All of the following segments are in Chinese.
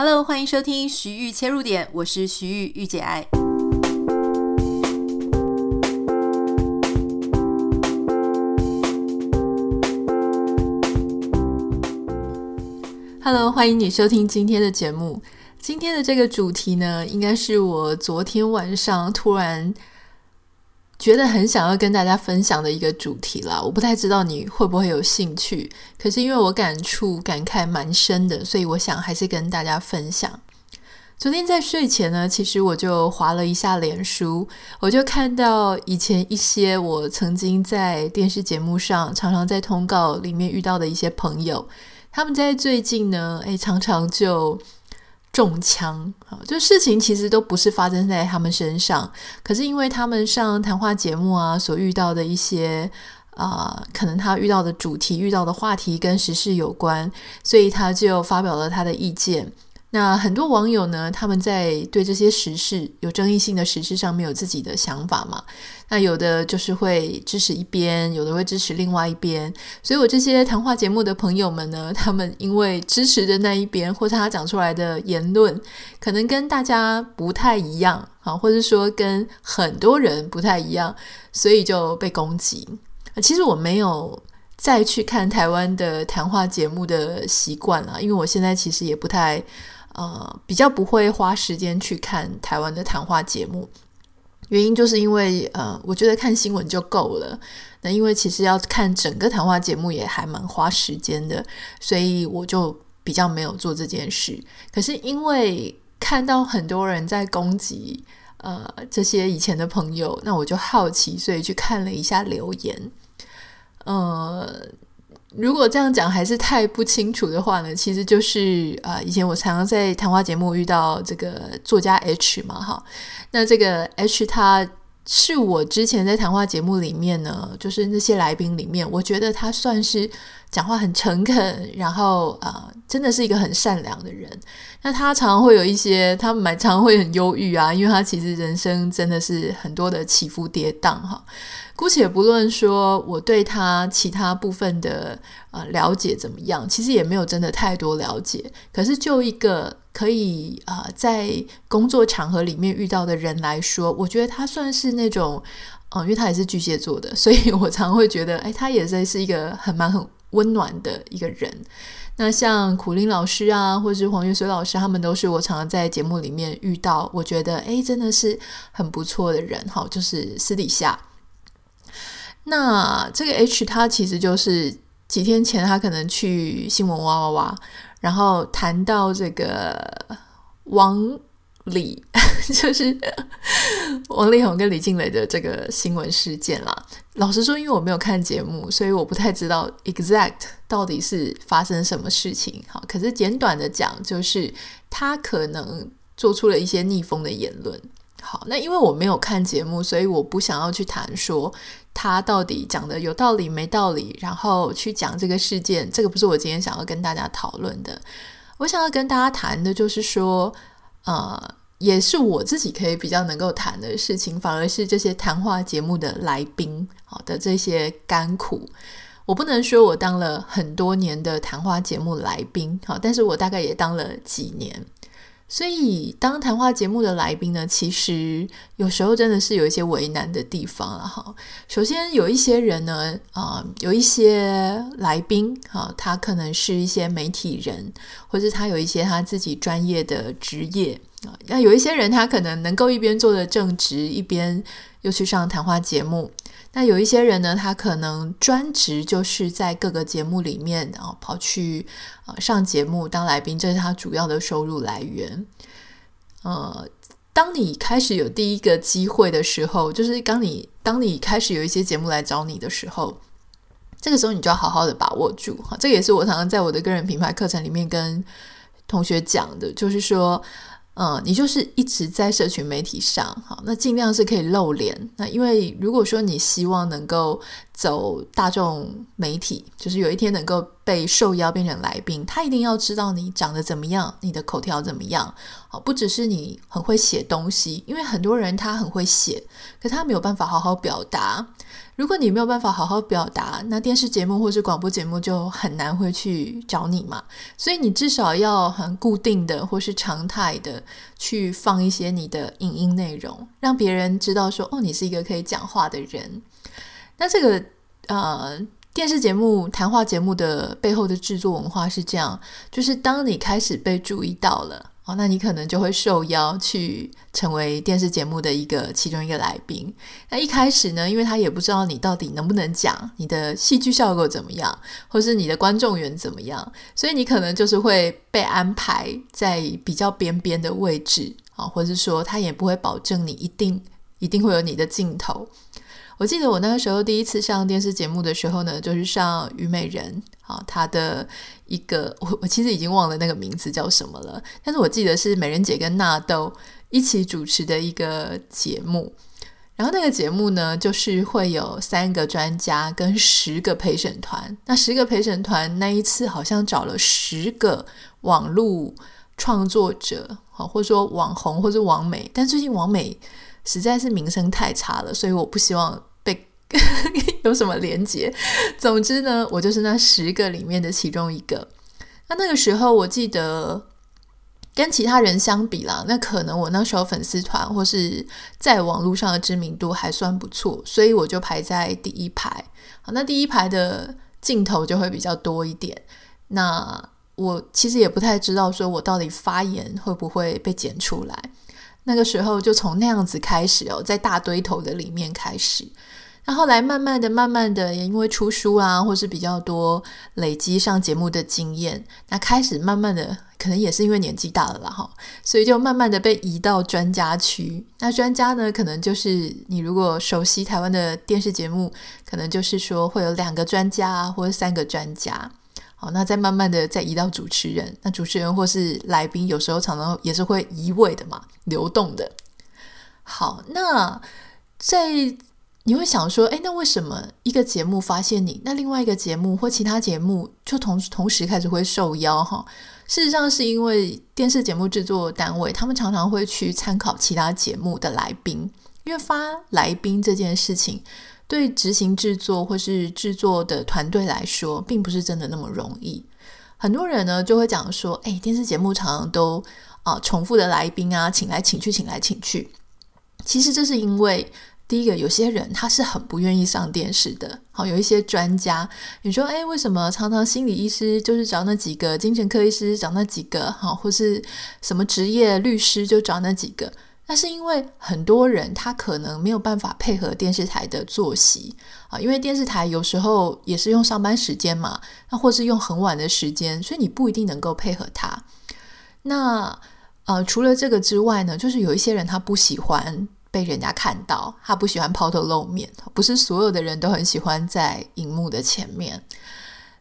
Hello，欢迎收听徐玉切入点，我是徐玉玉姐爱。Hello，欢迎你收听今天的节目。今天的这个主题呢，应该是我昨天晚上突然觉得很想要跟大家分享的一个主题啦。我不太知道你会不会有兴趣，可是因为我感触感慨蛮深的，所以我想还是跟大家分享。昨天在睡前呢，其实我就划了一下脸书，我就看到以前一些我曾经在电视节目上常常在通告里面遇到的一些朋友，他们在最近呢，诶，常常就。中枪啊，就事情其实都不是发生在他们身上，可是因为他们上谈话节目啊，所遇到的一些啊、可能他遇到的主题、遇到的话题跟时事有关，所以他就发表了他的意见。那很多网友呢，他们在对这些时事有争议性的时事上面有自己的想法嘛？那有的就是会支持一边，有的会支持另外一边。所以我这些谈话节目的朋友们呢，他们因为支持的那一边，或者他讲出来的言论，可能跟大家不太一样啊，或者说跟很多人不太一样，所以就被攻击。其实我没有再去看台湾的谈话节目的习惯了，因为我现在其实也不太。呃，比较不会花时间去看台湾的谈话节目，原因就是因为呃，我觉得看新闻就够了。那因为其实要看整个谈话节目也还蛮花时间的，所以我就比较没有做这件事。可是因为看到很多人在攻击呃这些以前的朋友，那我就好奇，所以去看了一下留言，呃。如果这样讲还是太不清楚的话呢，其实就是啊、以前我常常在谈话节目遇到这个作家 H 嘛，哈，那这个 H 他是我之前在谈话节目里面呢，就是那些来宾里面，我觉得他算是讲话很诚恳，然后啊、真的是一个很善良的人。那他常常会有一些，他蛮常会很忧郁啊，因为他其实人生真的是很多的起伏跌宕，哈。姑且不论说我对他其他部分的呃了解怎么样，其实也没有真的太多了解。可是就一个可以啊、在工作场合里面遇到的人来说，我觉得他算是那种，嗯、因为他也是巨蟹座的，所以我常会觉得，哎，他也是是一个很蛮很温暖的一个人。那像苦苓老师啊，或是黄月水老师，他们都是我常常在节目里面遇到，我觉得哎，真的是很不错的人哈，就是私底下。那这个 H 他其实就是几天前他可能去新闻哇哇哇，然后谈到这个王李，就是王力宏跟李静蕾的这个新闻事件啦。老实说，因为我没有看节目，所以我不太知道 exact 到底是发生什么事情。好，可是简短的讲，就是他可能做出了一些逆风的言论。好，那因为我没有看节目，所以我不想要去谈说他到底讲的有道理没道理，然后去讲这个事件，这个不是我今天想要跟大家讨论的。我想要跟大家谈的就是说，呃，也是我自己可以比较能够谈的事情，反而是这些谈话节目的来宾好的这些甘苦。我不能说我当了很多年的谈话节目来宾，好，但是我大概也当了几年。所以，当谈话节目的来宾呢，其实有时候真的是有一些为难的地方了哈。首先，有一些人呢，啊、有一些来宾哈，他可能是一些媒体人，或者他有一些他自己专业的职业。那有一些人，他可能能够一边做着正职，一边又去上谈话节目。那有一些人呢，他可能专职就是在各个节目里面，然后跑去啊上节目当来宾，这是他主要的收入来源。呃，当你开始有第一个机会的时候，就是当你当你开始有一些节目来找你的时候，这个时候你就要好好的把握住哈。这也是我常常在我的个人品牌课程里面跟同学讲的，就是说。嗯，你就是一直在社群媒体上，好，那尽量是可以露脸。那因为如果说你希望能够走大众媒体，就是有一天能够被受邀变成来宾，他一定要知道你长得怎么样，你的口条怎么样。好，不只是你很会写东西，因为很多人他很会写，可他没有办法好好表达。如果你没有办法好好表达，那电视节目或是广播节目就很难会去找你嘛。所以你至少要很固定的或是常态的去放一些你的影音内容，让别人知道说哦，你是一个可以讲话的人。那这个呃，电视节目、谈话节目的背后的制作文化是这样，就是当你开始被注意到了。哦，那你可能就会受邀去成为电视节目的一个其中一个来宾。那一开始呢，因为他也不知道你到底能不能讲，你的戏剧效果怎么样，或是你的观众缘怎么样，所以你可能就是会被安排在比较边边的位置啊，或者是说他也不会保证你一定一定会有你的镜头。我记得我那个时候第一次上电视节目的时候呢，就是上虞美人，啊，她的一个我我其实已经忘了那个名字叫什么了，但是我记得是美人姐跟纳豆一起主持的一个节目，然后那个节目呢，就是会有三个专家跟十个陪审团，那十个陪审团那一次好像找了十个网络创作者，好，或者说网红或者网美，但最近网美实在是名声太差了，所以我不希望。有什么连结？总之呢，我就是那十个里面的其中一个。那那个时候，我记得跟其他人相比啦，那可能我那时候粉丝团或是在网络上的知名度还算不错，所以我就排在第一排。好，那第一排的镜头就会比较多一点。那我其实也不太知道，说我到底发言会不会被剪出来。那个时候就从那样子开始哦，在大堆头的里面开始。那后来慢慢的、慢慢的，也因为出书啊，或是比较多累积上节目的经验，那开始慢慢的，可能也是因为年纪大了啦，哈，所以就慢慢的被移到专家区。那专家呢，可能就是你如果熟悉台湾的电视节目，可能就是说会有两个专家啊或者三个专家。好，那再慢慢的再移到主持人，那主持人或是来宾，有时候常常也是会移位的嘛，流动的。好，那在。你会想说，诶，那为什么一个节目发现你，那另外一个节目或其他节目就同同时开始会受邀哈？事实上是因为电视节目制作单位他们常常会去参考其他节目的来宾，因为发来宾这件事情对执行制作或是制作的团队来说，并不是真的那么容易。很多人呢就会讲说，诶，电视节目常常都啊、重复的来宾啊，请来请去，请来请去。其实这是因为。第一个，有些人他是很不愿意上电视的。好，有一些专家，你说，诶，为什么常常心理医师就是找那几个，精神科医师找那几个，好，或是什么职业律师就找那几个？那是因为很多人他可能没有办法配合电视台的作息啊，因为电视台有时候也是用上班时间嘛，那或是用很晚的时间，所以你不一定能够配合他。那呃，除了这个之外呢，就是有一些人他不喜欢。被人家看到，他不喜欢抛头露面，不是所有的人都很喜欢在荧幕的前面，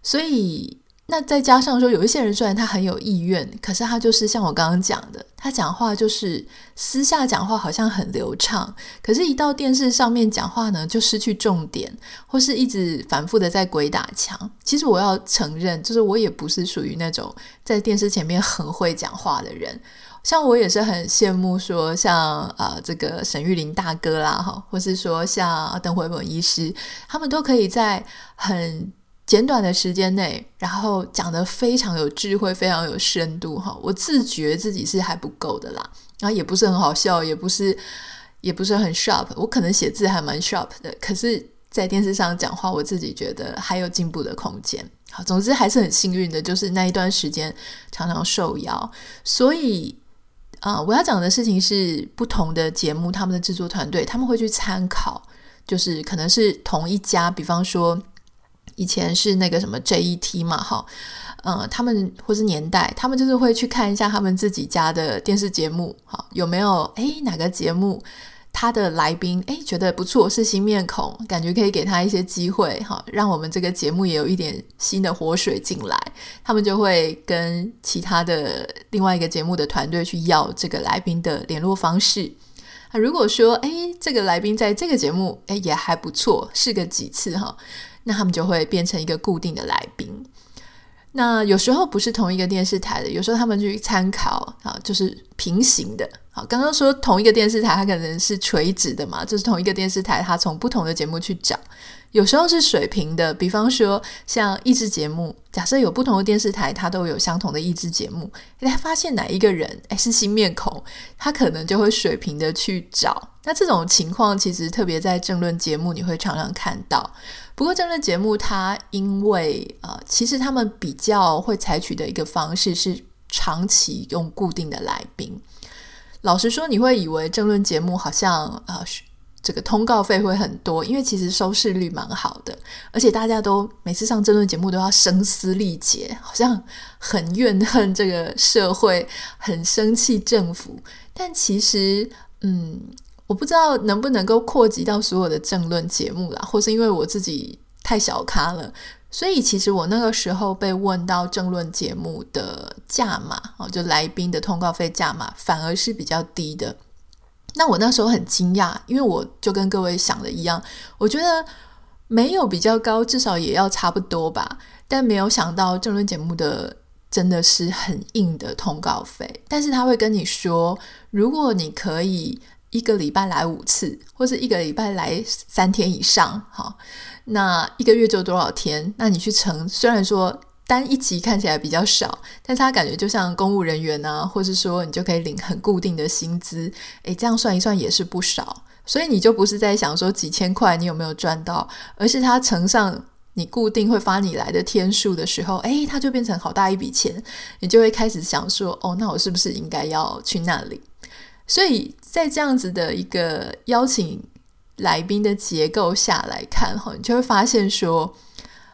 所以那再加上说，有一些人虽然他很有意愿，可是他就是像我刚刚讲的，他讲话就是私下讲话好像很流畅，可是一到电视上面讲话呢，就失去重点，或是一直反复的在鬼打墙。其实我要承认，就是我也不是属于那种在电视前面很会讲话的人。像我也是很羡慕说像啊、这个沈玉林大哥啦哈，或是说像邓惠文医师，他们都可以在很简短的时间内，然后讲得非常有智慧，非常有深度哈。我自觉自己是还不够的啦，然后也不是很好笑，也不是也不是很 sharp，我可能写字还蛮 sharp 的，可是在电视上讲话，我自己觉得还有进步的空间。好，总之还是很幸运的，就是那一段时间常常受邀，所以。啊、我要讲的事情是不同的节目，他们的制作团队他们会去参考，就是可能是同一家，比方说以前是那个什么 JET 嘛，哈，嗯，他们或是年代，他们就是会去看一下他们自己家的电视节目，哈，有没有诶哪个节目。他的来宾诶，觉得不错，是新面孔，感觉可以给他一些机会哈，让我们这个节目也有一点新的活水进来。他们就会跟其他的另外一个节目的团队去要这个来宾的联络方式。啊，如果说诶，这个来宾在这个节目诶也还不错，试个几次哈，那他们就会变成一个固定的来宾。那有时候不是同一个电视台的，有时候他们去参考啊，就是平行的。啊，刚刚说同一个电视台，它可能是垂直的嘛，就是同一个电视台，它从不同的节目去找。有时候是水平的，比方说像益智节目，假设有不同的电视台，它都有相同的益智节目，诶，他发现哪一个人诶是新面孔，他可能就会水平的去找。那这种情况其实特别在政论节目你会常常看到。不过政论节目它因为呃，其实他们比较会采取的一个方式是长期用固定的来宾。老实说，你会以为政论节目好像呃。这个通告费会很多，因为其实收视率蛮好的，而且大家都每次上争论节目都要声嘶力竭，好像很怨恨这个社会，很生气政府。但其实，嗯，我不知道能不能够扩及到所有的政论节目啦，或是因为我自己太小咖了，所以其实我那个时候被问到政论节目的价码哦，就来宾的通告费价码，反而是比较低的。那我那时候很惊讶，因为我就跟各位想的一样，我觉得没有比较高，至少也要差不多吧。但没有想到政论节目的真的是很硬的通告费，但是他会跟你说，如果你可以一个礼拜来五次，或是一个礼拜来三天以上，好，那一个月就多少天？那你去乘，虽然说。单一集看起来比较少，但是他感觉就像公务人员啊，或是说你就可以领很固定的薪资，诶，这样算一算也是不少，所以你就不是在想说几千块你有没有赚到，而是他乘上你固定会发你来的天数的时候，诶，他就变成好大一笔钱，你就会开始想说，哦，那我是不是应该要去那里？所以在这样子的一个邀请来宾的结构下来看，哈，你就会发现说，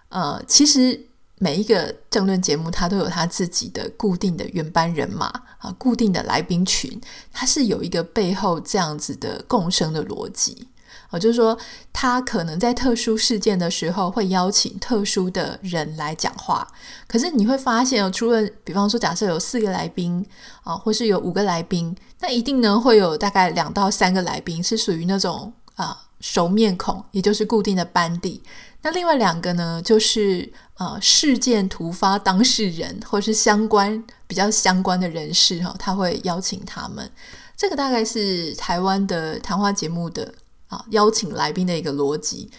呃，其实。每一个政论节目，它都有它自己的固定的原班人马啊，固定的来宾群，它是有一个背后这样子的共生的逻辑啊，就是说，它可能在特殊事件的时候会邀请特殊的人来讲话。可是你会发现哦，除了比方说，假设有四个来宾啊，或是有五个来宾，那一定呢会有大概两到三个来宾是属于那种啊熟面孔，也就是固定的班底。那另外两个呢，就是呃事件突发当事人或是相关比较相关的人士哈、他会邀请他们。这个大概是台湾的谈话节目的啊邀请来宾的一个逻辑。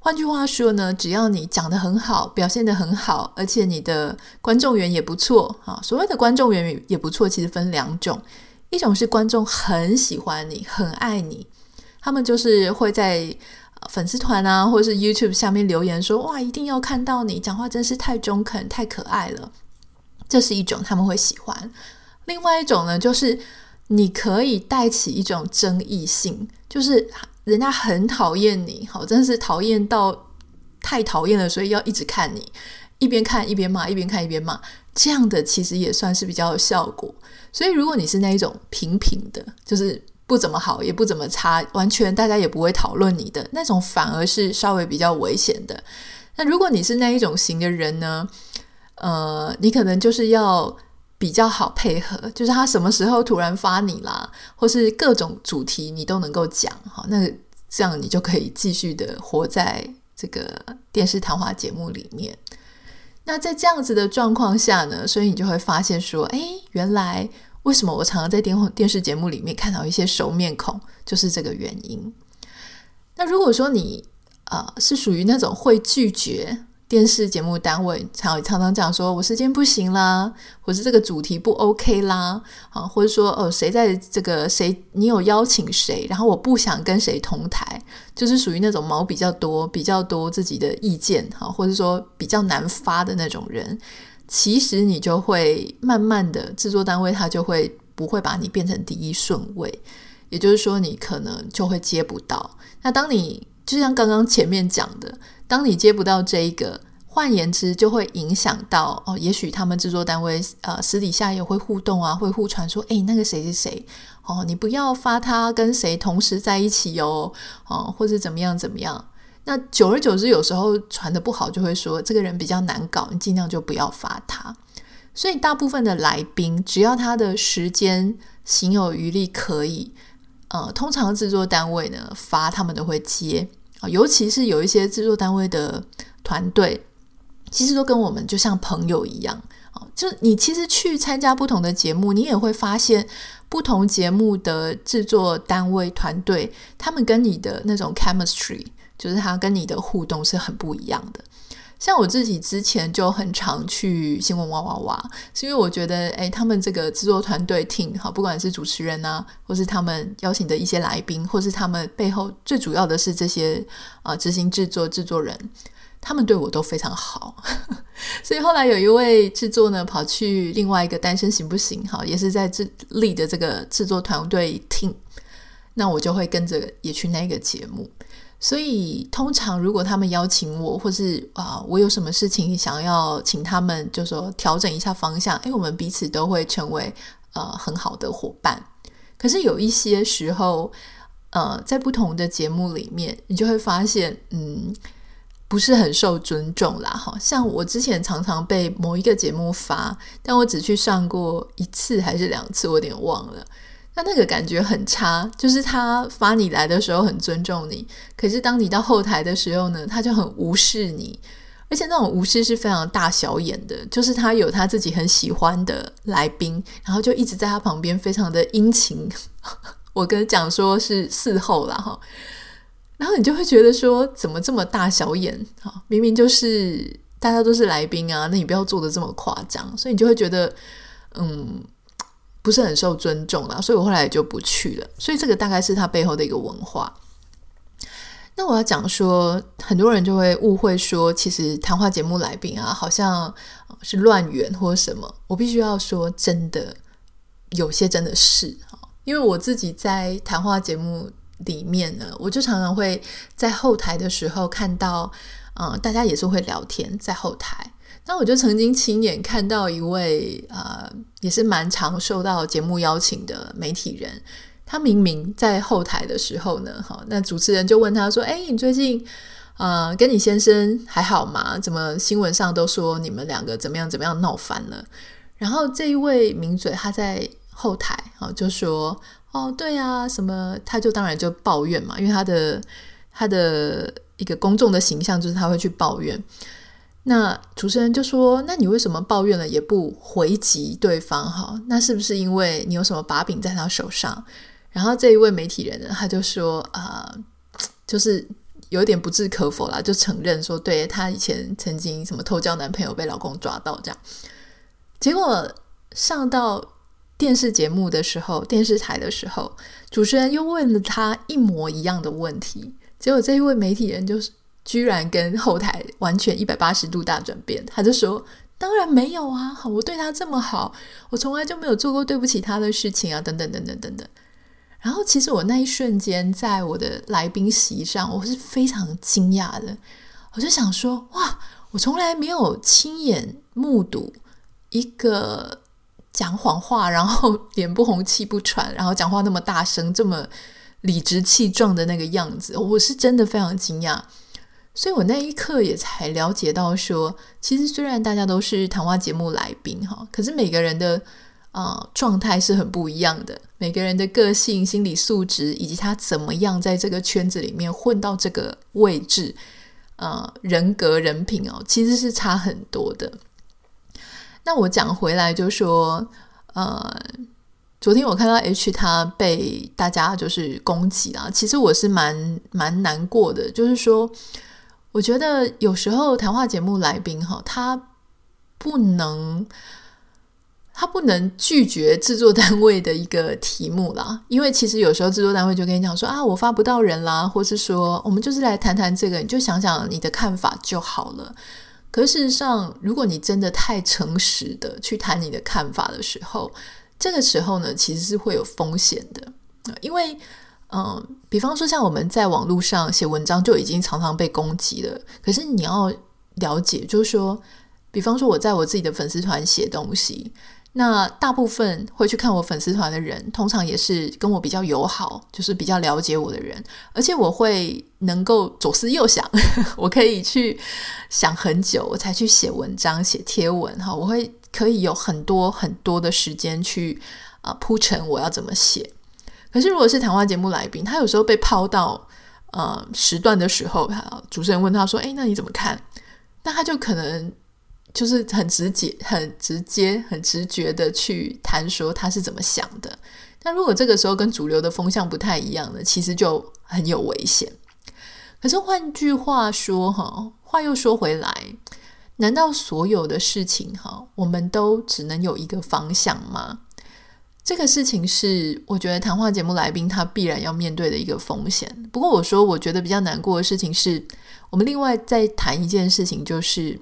换句话说呢，只要你讲得很好，表现得很好，而且你的观众缘也不错啊。所谓的观众缘也不错，其实分两种，一种是观众很喜欢你，很爱你，他们就是会在。粉丝团啊，或者是 YouTube 下面留言说：“哇，一定要看到你讲话，真是太中肯、太可爱了。”这是一种他们会喜欢。另外一种呢，就是你可以带起一种争议性，就是人家很讨厌你，好，真是讨厌到太讨厌了，所以要一直看你，一边看一边骂，一边看一边骂，这样的其实也算是比较有效果。所以如果你是那一种平平的，就是。不怎么好，也不怎么差，完全大家也不会讨论你的那种，反而是稍微比较危险的。那如果你是那一种型的人呢？呃，你可能就是要比较好配合，就是他什么时候突然发你啦，或是各种主题你都能够讲，好，那这样你就可以继续的活在这个电视谈话节目里面。那在这样子的状况下呢，所以你就会发现说，哎，原来。为什么我常常在电电视节目里面看到一些熟面孔，就是这个原因。那如果说你呃是属于那种会拒绝电视节目单位，常常常讲说我时间不行啦，或是这个主题不 OK 啦，啊，或者说哦谁在这个谁你有邀请谁，然后我不想跟谁同台，就是属于那种毛比较多、比较多自己的意见哈，或者说比较难发的那种人。其实你就会慢慢的，制作单位他就会不会把你变成第一顺位，也就是说你可能就会接不到。那当你就像刚刚前面讲的，当你接不到这一个，换言之就会影响到哦，也许他们制作单位呃私底下也会互动啊，会互传说，诶，那个谁谁谁哦，你不要发他跟谁同时在一起哦，哦，或者怎么样怎么样。那久而久之，有时候传得不好，就会说这个人比较难搞，你尽量就不要发他。所以大部分的来宾，只要他的时间行有余力，可以，呃，通常制作单位呢发他们都会接啊，尤其是有一些制作单位的团队，其实都跟我们就像朋友一样啊。就你其实去参加不同的节目，你也会发现不同节目的制作单位团队，他们跟你的那种 chemistry，就是他跟你的互动是很不一样的。像我自己之前就很常去新闻哇哇哇，是因为我觉得，诶，他们这个制作团队 team 好，不管是主持人啊，或是他们邀请的一些来宾，或是他们背后最主要的是这些啊执行制作制作人。他们对我都非常好，所以后来有一位制作呢，跑去另外一个单身行不行？哈，也是在制立的这个制作团队听，那我就会跟着也去那个节目。所以通常如果他们邀请我，或是啊、我有什么事情想要请他们，就说调整一下方向，因为，我们彼此都会成为呃很好的伙伴。可是有一些时候，呃，在不同的节目里面，你就会发现，嗯。不是很受尊重啦，哈，像我之前常常被某一个节目发，但我只去上过一次还是两次，我有点忘了。那那个感觉很差，就是他发你来的时候很尊重你，可是当你到后台的时候呢，他就很无视你，而且那种无视是非常大小眼的，就是他有他自己很喜欢的来宾，然后就一直在他旁边非常的殷勤，我跟讲说是伺候啦，哈。然后你就会觉得说，怎么这么大小眼啊？明明就是大家都是来宾啊，那你不要做的这么夸张。所以你就会觉得，嗯，不是很受尊重啦。所以我后来也就不去了。所以这个大概是他背后的一个文化。那我要讲说，很多人就会误会说，其实谈话节目来宾啊，好像是乱源或什么。我必须要说，真的有些真的是，因为我自己在谈话节目。里面呢，我就常常会在后台的时候看到，嗯、大家也是会聊天在后台。那我就曾经亲眼看到一位，呃，也是蛮常受到节目邀请的媒体人，他明明在后台的时候呢，哈，那主持人就问他说：“哎，你最近，呃，跟你先生还好吗？怎么新闻上都说你们两个怎么样怎么样闹翻了？”然后这一位名嘴他在后台，哈，就说。哦，对啊，什么他就当然就抱怨嘛，因为他的他的一个公众的形象就是他会去抱怨。那主持人就说：“那你为什么抱怨了也不回击对方？哈，那是不是因为你有什么把柄在他手上？”然后这一位媒体人呢，他就说：“啊、就是有点不置可否啦，就承认说，对他以前曾经什么偷交男朋友被老公抓到这样。结果上到。”电视节目的时候，电视台的时候，主持人又问了他一模一样的问题，结果这一位媒体人就是居然跟后台完全一百八十度大转变，他就说：“当然没有啊，我对他这么好，我从来就没有做过对不起他的事情啊，等等等等等等。”然后，其实我那一瞬间在我的来宾席上，我是非常惊讶的，我就想说：“哇，我从来没有亲眼目睹一个。”讲谎话，然后脸不红气不喘，然后讲话那么大声，这么理直气壮的那个样子，我是真的非常惊讶。所以我那一刻也才了解到说，其实虽然大家都是谈话节目来宾哈，可是每个人的啊、呃、状态是很不一样的，每个人的个性、心理素质以及他怎么样在这个圈子里面混到这个位置，呃，人格、人品哦，其实是差很多的。那我讲回来就说，呃，昨天我看到 H 他被大家就是攻击啊，其实我是蛮蛮难过的。就是说，我觉得有时候谈话节目来宾哈，他不能他不能拒绝制作单位的一个题目啦，因为其实有时候制作单位就跟你讲说啊，我发不到人啦，或是说我们就是来谈谈这个，你就想想你的看法就好了。可事实上，如果你真的太诚实的去谈你的看法的时候，这个时候呢，其实是会有风险的。因为，嗯，比方说像我们在网络上写文章就已经常常被攻击了。可是你要了解，就是说，比方说我在我自己的粉丝团写东西。那大部分会去看我粉丝团的人，通常也是跟我比较友好，就是比较了解我的人，而且我会能够左思右想，我可以去想很久，我才去写文章、写贴文哈。我会可以有很多很多的时间去啊铺陈我要怎么写。可是如果是谈话节目来宾，他有时候被抛到呃时段的时候，主持人问他说：“诶，那你怎么看？”那他就可能就是很直接、很直接、很直觉的去谈说他是怎么想的。那如果这个时候跟主流的风向不太一样呢，其实就很有危险。可是换句话说，哈，话又说回来，难道所有的事情，哈，我们都只能有一个方向吗？这个事情是我觉得谈话节目来宾他必然要面对的一个风险。不过我说，我觉得比较难过的事情是，我们另外再谈一件事情，就是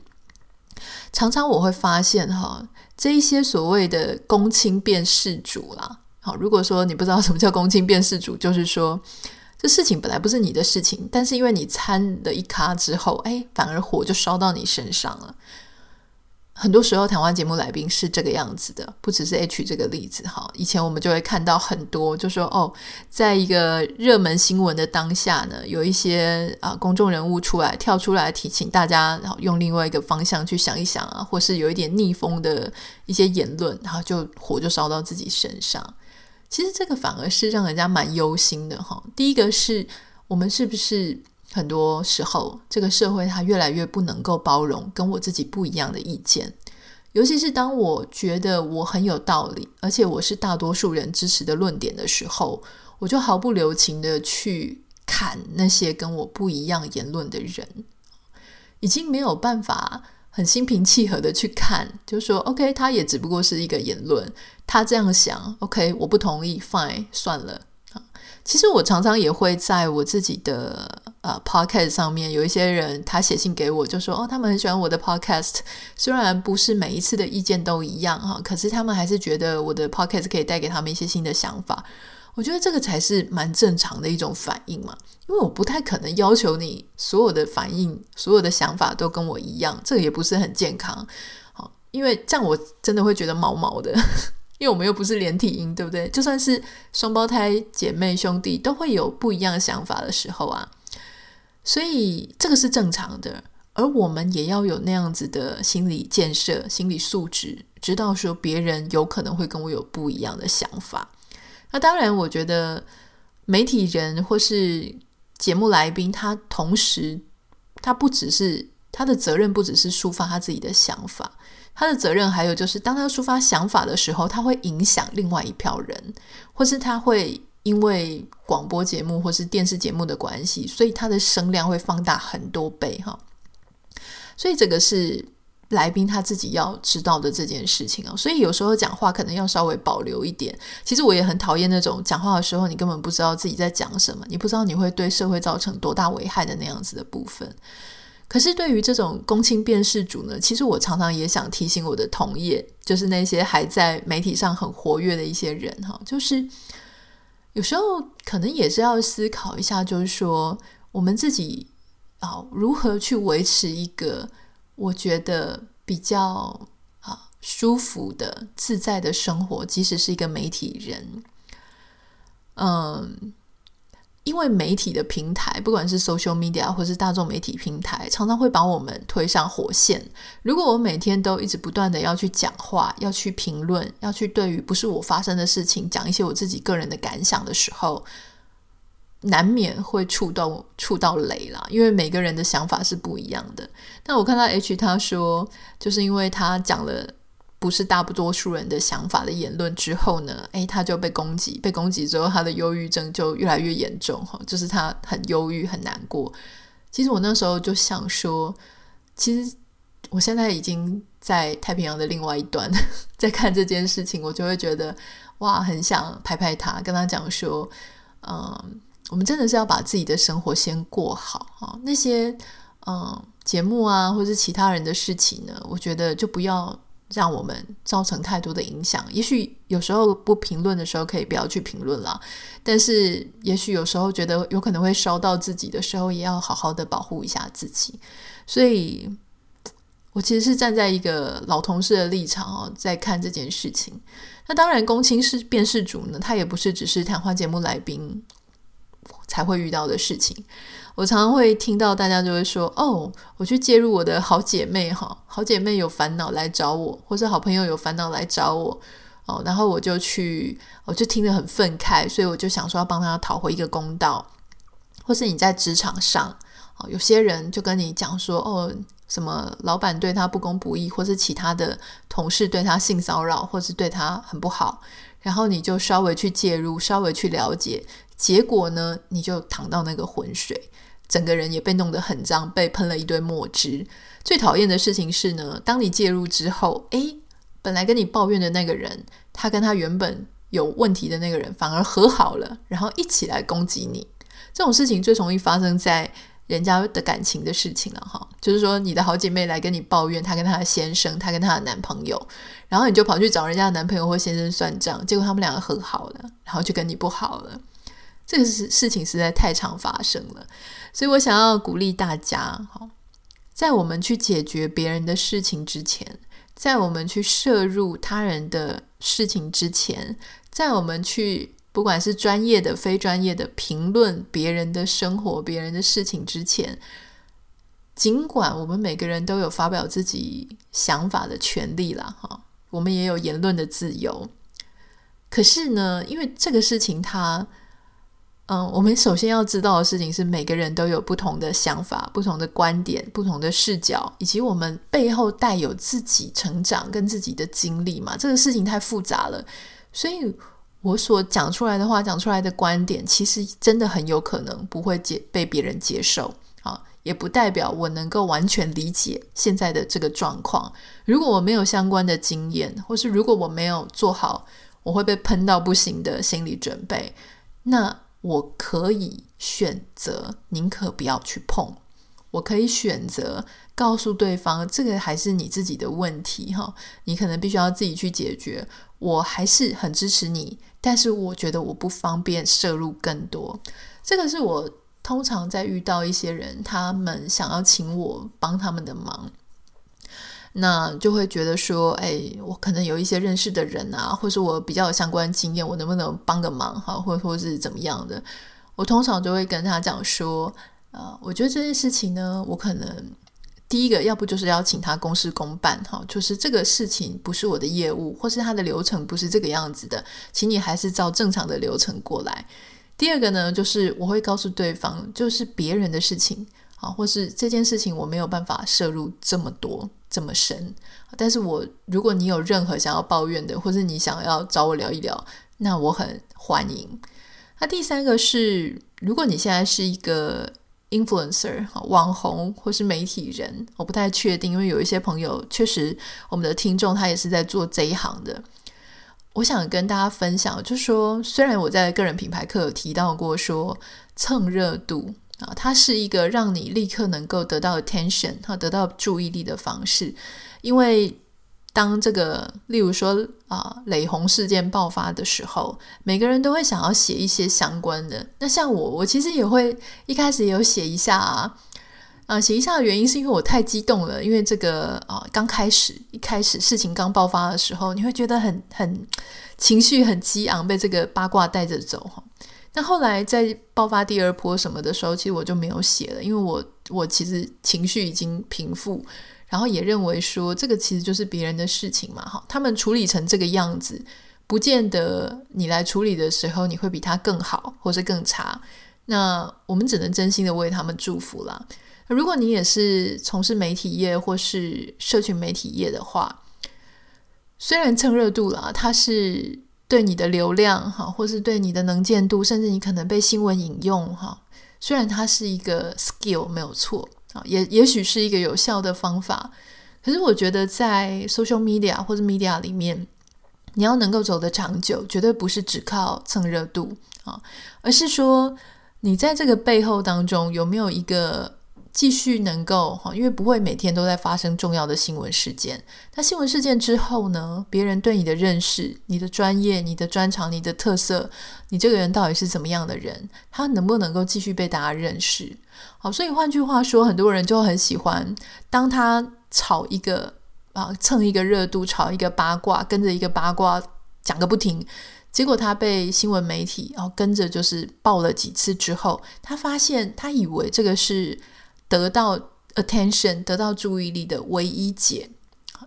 常常我会发现哈，这一些所谓的公亲变事主啦，好，如果说你不知道什么叫公亲变事主，就是说这事情本来不是你的事情，但是因为你掺了一咖之后，哎，反而火就烧到你身上了。很多时候，谈话节目来宾是这个样子的，不只是 H 这个例子哈。以前我们就会看到很多，就说哦，在一个热门新闻的当下呢，有一些啊公众人物出来跳出来提醒大家，然后用另外一个方向去想一想啊，或是有一点逆风的一些言论，然后就火就烧到自己身上。其实这个反而是让人家蛮忧心的哈。第一个是我们是不是？很多时候，这个社会它越来越不能够包容跟我自己不一样的意见，尤其是当我觉得我很有道理，而且我是大多数人支持的论点的时候，我就毫不留情的去砍那些跟我不一样言论的人，已经没有办法很心平气和的去看，就说 OK，他也只不过是一个言论，他这样想，OK，我不同意，Fine，算了。其实我常常也会在我自己的呃 podcast 上面，有一些人他写信给我，就说哦，他们很喜欢我的 podcast，虽然不是每一次的意见都一样哈，可是他们还是觉得我的 podcast 可以带给他们一些新的想法。我觉得这个才是蛮正常的一种反应嘛，因为我不太可能要求你所有的反应、所有的想法都跟我一样，这个也不是很健康。好，因为这样我真的会觉得毛毛的。因为我们又不是连体婴，对不对？就算是双胞胎姐妹兄弟，都会有不一样的想法的时候啊。所以这个是正常的，而我们也要有那样子的心理建设、心理素质，知道说别人有可能会跟我有不一样的想法。那当然，我觉得媒体人或是节目来宾，他同时他不只是他的责任，不只是抒发他自己的想法。他的责任还有就是，当他抒发想法的时候，他会影响另外一票人，或是他会因为广播节目或是电视节目的关系，所以他的声量会放大很多倍哈。所以这个是来宾他自己要知道的这件事情啊。所以有时候讲话可能要稍微保留一点。其实我也很讨厌那种讲话的时候，你根本不知道自己在讲什么，你不知道你会对社会造成多大危害的那样子的部分。可是对于这种公亲变事主呢，其实我常常也想提醒我的同业，就是那些还在媒体上很活跃的一些人哈，就是有时候可能也是要思考一下，就是说我们自己啊如何去维持一个我觉得比较啊舒服的自在的生活，即使是一个媒体人，嗯。因为媒体的平台，不管是 social media 或是大众媒体平台，常常会把我们推上火线。如果我每天都一直不断的要去讲话，要去评论，要去对于不是我发生的事情讲一些我自己个人的感想的时候，难免会触到触到雷啦。因为每个人的想法是不一样的。但我看到 H 他说，就是因为他讲了。不是大多数人的想法的言论之后呢，诶，他就被攻击，被攻击之后，他的忧郁症就越来越严重哈，就是他很忧郁很难过。其实我那时候就想说，其实我现在已经在太平洋的另外一端，在看这件事情，我就会觉得哇，很想拍拍他，跟他讲说，嗯，我们真的是要把自己的生活先过好啊，那些嗯节目啊，或是其他人的事情呢，我觉得就不要。让我们造成太多的影响。也许有时候不评论的时候，可以不要去评论了。但是，也许有时候觉得有可能会烧到自己的时候，也要好好的保护一下自己。所以，我其实是站在一个老同事的立场哦，在看这件事情。那当然，公亲是辨识主呢，他也不是只是谈话节目来宾才会遇到的事情。我常常会听到大家就会说：“哦，我去介入我的好姐妹哈，好姐妹有烦恼来找我，或是好朋友有烦恼来找我哦，然后我就去，我就听得很愤慨，所以我就想说要帮他讨回一个公道。或是你在职场上，哦，有些人就跟你讲说：哦，什么老板对他不公不义，或是其他的同事对他性骚扰，或是对他很不好，然后你就稍微去介入，稍微去了解，结果呢，你就淌到那个浑水，整个人也被弄得很脏，被喷了一堆墨汁。最讨厌的事情是呢，当你介入之后，诶，本来跟你抱怨的那个人，他跟他原本有问题的那个人反而和好了，然后一起来攻击你。这种事情最容易发生在人家的感情的事情了哈，就是说你的好姐妹来跟你抱怨她跟她的先生，她跟她的男朋友，然后你就跑去找人家的男朋友或先生算账，结果他们两个和好了，然后就跟你不好了。这个事事情实在太常发生了，所以我想要鼓励大家哈，在我们去解决别人的事情之前，在我们去涉入他人的事情之前，在我们去。不管是专业的、非专业的评论别人的生活、别人的事情之前，尽管我们每个人都有发表自己想法的权利啦，哈，我们也有言论的自由。可是呢，因为这个事情它，嗯，我们首先要知道的事情是，每个人都有不同的想法、不同的观点、不同的视角，以及我们背后带有自己成长跟自己的经历嘛。这个事情太复杂了，所以。我所讲出来的话，讲出来的观点，其实真的很有可能不会接被别人接受啊，也不代表我能够完全理解现在的这个状况。如果我没有相关的经验，或是如果我没有做好我会被喷到不行的心理准备，那我可以选择宁可不要去碰。我可以选择告诉对方，这个还是你自己的问题哈，你可能必须要自己去解决。我还是很支持你，但是我觉得我不方便涉入更多。这个是我通常在遇到一些人，他们想要请我帮他们的忙，那就会觉得说，哎，我可能有一些认识的人啊，或是我比较有相关经验，我能不能帮个忙哈，或或是怎么样的？我通常就会跟他讲说，呃，我觉得这件事情呢，我可能。第一个，要不就是要请他公事公办，哈，就是这个事情不是我的业务，或是他的流程不是这个样子的，请你还是照正常的流程过来。第二个呢，就是我会告诉对方，就是别人的事情，啊，或是这件事情我没有办法涉入这么多这么深，但是我如果你有任何想要抱怨的，或是你想要找我聊一聊，那我很欢迎。那第三个是，如果你现在是一个。Influencer 网红或是媒体人，我不太确定，因为有一些朋友确实，我们的听众他也是在做这一行的。我想跟大家分享，就是说，虽然我在个人品牌课有提到过，说蹭热度啊，它是一个让你立刻能够得到 attention 和得到注意力的方式，因为。当这个，例如说啊，雷洪事件爆发的时候，每个人都会想要写一些相关的。那像我，我其实也会一开始也有写一下啊，啊，写一下的原因是因为我太激动了，因为这个啊，刚开始一开始事情刚爆发的时候，你会觉得很很情绪很激昂，被这个八卦带着走哈。那后来在爆发第二波什么的时候，其实我就没有写了，因为我我其实情绪已经平复。然后也认为说，这个其实就是别人的事情嘛，哈，他们处理成这个样子，不见得你来处理的时候你会比他更好，或是更差。那我们只能真心的为他们祝福啦。如果你也是从事媒体业或是社群媒体业的话，虽然蹭热度啦，它是对你的流量哈，或是对你的能见度，甚至你可能被新闻引用哈，虽然它是一个 skill 没有错。啊，也也许是一个有效的方法，可是我觉得在 social media 或者 media 里面，你要能够走得长久，绝对不是只靠蹭热度啊，而是说你在这个背后当中有没有一个。继续能够哈，因为不会每天都在发生重要的新闻事件。那新闻事件之后呢？别人对你的认识、你的专业、你的专长、你的特色，你这个人到底是怎么样的人？他能不能够继续被大家认识？好，所以换句话说，很多人就很喜欢当他炒一个啊，蹭一个热度，炒一个八卦，跟着一个八卦讲个不停，结果他被新闻媒体然后跟着就是爆了几次之后，他发现他以为这个是。得到 attention，得到注意力的唯一解，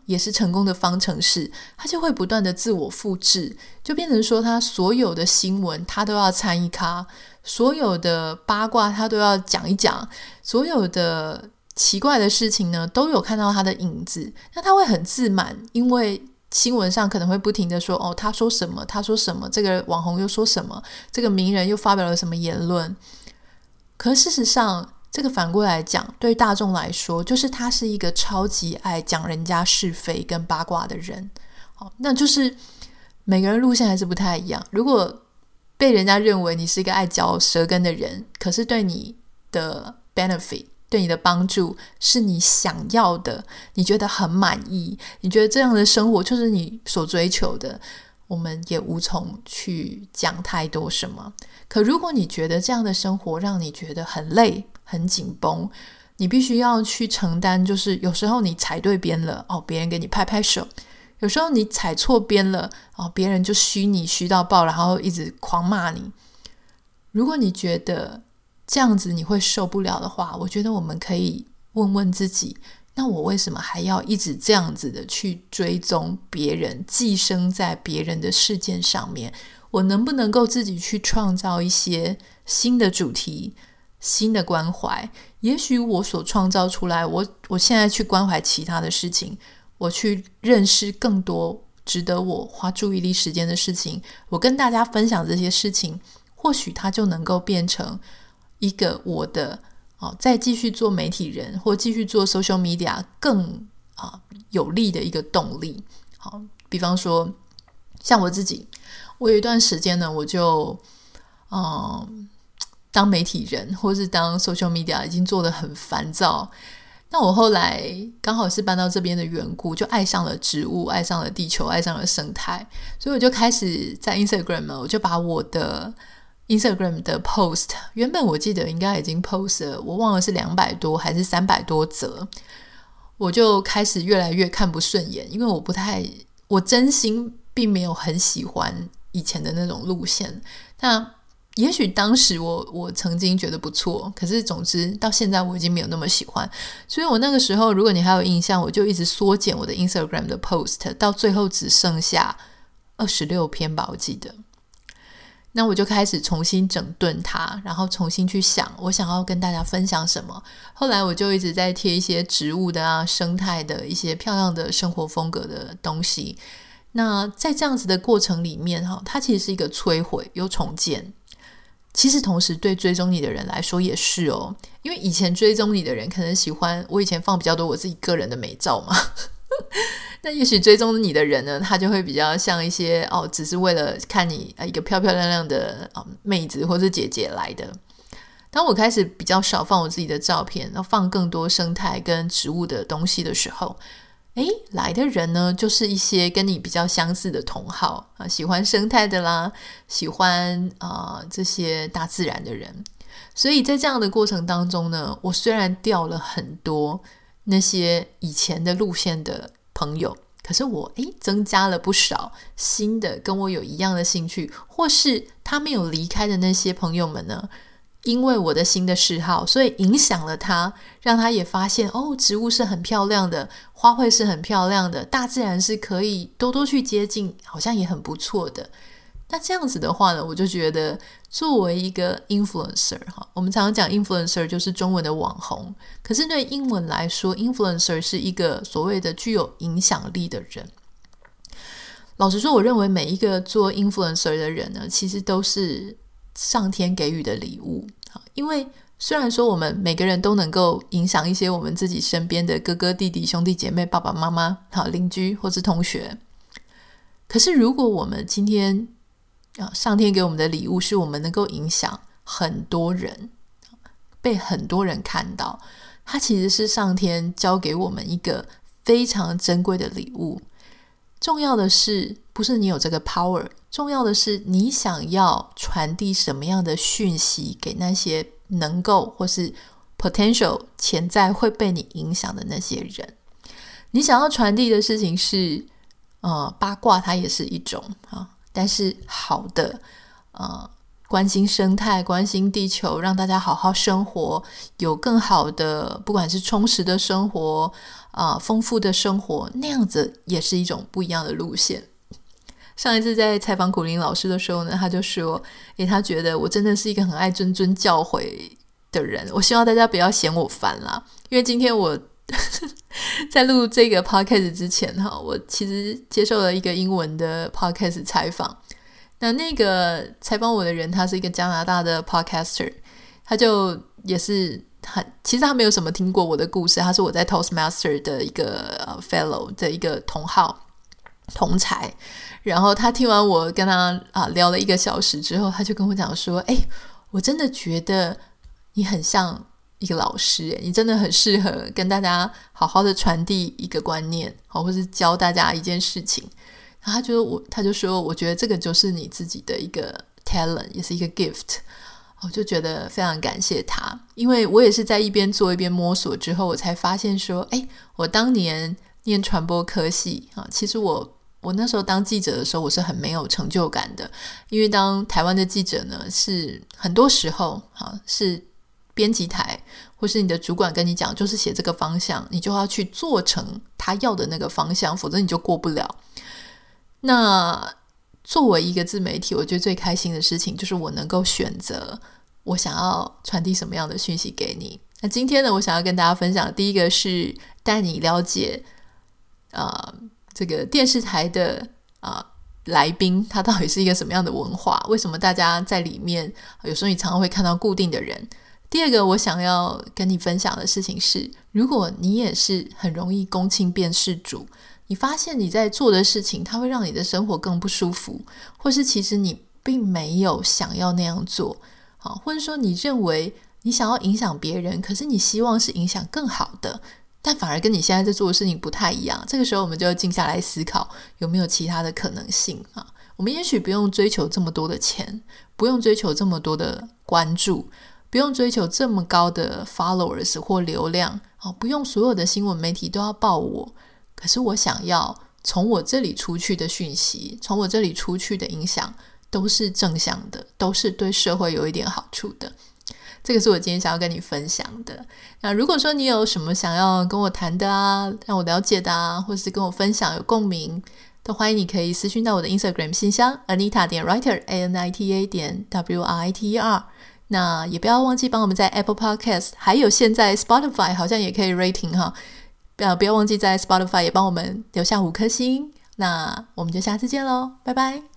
也是成功的方程式，他就会不断的自我复制，就变成说他所有的新闻他都要参一咖，所有的八卦他都要讲一讲，所有的奇怪的事情呢，都有看到他的影子。那他会很自满，因为新闻上可能会不停地说：“哦，他说什么？他说什么？这个网红又说什么？这个名人又发表了什么言论？”可事实上，这个反过来讲，对大众来说，就是他是一个超级爱讲人家是非跟八卦的人。好，那就是每个人路线还是不太一样。如果被人家认为你是一个爱嚼舌根的人，可是对你的 benefit。对你的帮助是你想要的，你觉得很满意，你觉得这样的生活就是你所追求的，我们也无从去讲太多什么。可如果你觉得这样的生活让你觉得很累、很紧绷，你必须要去承担，就是有时候你踩对边了，哦，别人给你拍拍手；有时候你踩错边了，哦，别人就虚你虚到爆，然后一直狂骂你。如果你觉得，这样子你会受不了的话，我觉得我们可以问问自己：那我为什么还要一直这样子的去追踪别人，寄生在别人的事件上面？我能不能够自己去创造一些新的主题、新的关怀？也许我所创造出来，我我现在去关怀其他的事情，我去认识更多值得我花注意力时间的事情，我跟大家分享这些事情，或许它就能够变成。一个我的哦，再继续做媒体人或继续做 social media 更啊有利的一个动力。好，比方说像我自己，我有一段时间呢，我就嗯当媒体人或是当 social media 已经做得很烦躁。那我后来刚好是搬到这边的缘故，就爱上了植物，爱上了地球，爱上了生态，所以我就开始在 Instagram 呢，我就把我的。Instagram 的 post 原本我记得应该已经 post 了，我忘了是两百多还是三百多则，我就开始越来越看不顺眼，因为我不太，我真心并没有很喜欢以前的那种路线。那也许当时我我曾经觉得不错，可是总之到现在我已经没有那么喜欢。所以我那个时候，如果你还有印象，我就一直缩减我的 Instagram 的 post，到最后只剩下二十六篇吧，我记得。那我就开始重新整顿它，然后重新去想我想要跟大家分享什么。后来我就一直在贴一些植物的啊、生态的一些漂亮的生活风格的东西。那在这样子的过程里面，哈，它其实是一个摧毁又重建。其实同时对追踪你的人来说也是哦，因为以前追踪你的人可能喜欢我以前放比较多我自己个人的美照嘛。那也许追踪你的人呢，他就会比较像一些哦，只是为了看你一个漂漂亮亮的啊、妹子或者姐姐来的。当我开始比较少放我自己的照片，然后放更多生态跟植物的东西的时候，诶，来的人呢，就是一些跟你比较相似的同好啊，喜欢生态的啦，喜欢啊、这些大自然的人。所以在这样的过程当中呢，我虽然掉了很多。那些以前的路线的朋友，可是我诶增加了不少新的跟我有一样的兴趣，或是他没有离开的那些朋友们呢？因为我的新的嗜好，所以影响了他，让他也发现哦，植物是很漂亮的，花卉是很漂亮的，大自然是可以多多去接近，好像也很不错的。那这样子的话呢，我就觉得作为一个 influencer 哈，我们常常讲 influencer 就是中文的网红，可是对英文来说，influencer 是一个所谓的具有影响力的人。老实说，我认为每一个做 influencer 的人呢，其实都是上天给予的礼物。因为虽然说我们每个人都能够影响一些我们自己身边的哥哥弟弟、兄弟姐妹、爸爸妈妈、好邻居或是同学，可是如果我们今天啊，上天给我们的礼物是我们能够影响很多人，被很多人看到。它其实是上天交给我们一个非常珍贵的礼物。重要的是，不是你有这个 power，重要的是你想要传递什么样的讯息给那些能够或是 potential 潜在会被你影响的那些人。你想要传递的事情是，呃，八卦，它也是一种啊。但是好的，呃，关心生态，关心地球，让大家好好生活，有更好的，不管是充实的生活，啊、丰富的生活，那样子也是一种不一样的路线。上一次在采访古林老师的时候呢，他就说，诶，他觉得我真的是一个很爱谆谆教诲的人，我希望大家不要嫌我烦啦。因为今天我 在录这个 podcast 之前哈，我其实接受了一个英文的 podcast 采访。那那个采访我的人，他是一个加拿大的 podcaster，他就也是很，其实他没有什么听过我的故事，他是我在 Toastmaster 的一个呃 fellow 的一个同号同才。然后他听完我跟他啊聊了一个小时之后，他就跟我讲说：“哎，我真的觉得你很像一个老师，你真的很适合跟大家好好的传递一个观念，好，或是教大家一件事情。”他就我，他就说，我觉得这个就是你自己的一个 talent，也是一个 gift。我就觉得非常感谢他，因为我也是在一边做一边摸索之后，我才发现说，哎，我当年念传播科系啊，其实我我那时候当记者的时候，我是很没有成就感的，因为当台湾的记者呢，是很多时候啊，是编辑台或是你的主管跟你讲，就是写这个方向，你就要去做成他要的那个方向，否则你就过不了。那作为一个自媒体，我觉得最开心的事情就是我能够选择我想要传递什么样的讯息给你。那今天呢，我想要跟大家分享第一个是带你了解，啊、这个电视台的啊、来宾他到底是一个什么样的文化？为什么大家在里面有时候你常常会看到固定的人？第二个我想要跟你分享的事情是，如果你也是很容易公亲变事主。你发现你在做的事情，它会让你的生活更不舒服，或是其实你并没有想要那样做，好，或者说你认为你想要影响别人，可是你希望是影响更好的，但反而跟你现在在做的事情不太一样。这个时候，我们就要静下来思考，有没有其他的可能性啊？我们也许不用追求这么多的钱，不用追求这么多的关注，不用追求这么高的 followers 或流量，啊，不用所有的新闻媒体都要报我。可是我想要从我这里出去的讯息，从我这里出去的影响，都是正向的，都是对社会有一点好处的。这个是我今天想要跟你分享的。那如果说你有什么想要跟我谈的啊，让我了解的啊，或是跟我分享有共鸣，都欢迎你可以私讯到我的 Instagram 信箱 Anita 点 Writer A N I T A 点 W I T E R。那也不要忘记帮我们在 Apple Podcast，还有现在 Spotify 好像也可以 rating 哈。不要不要忘记在 Spotify 也帮我们留下五颗星，那我们就下次见喽，拜拜。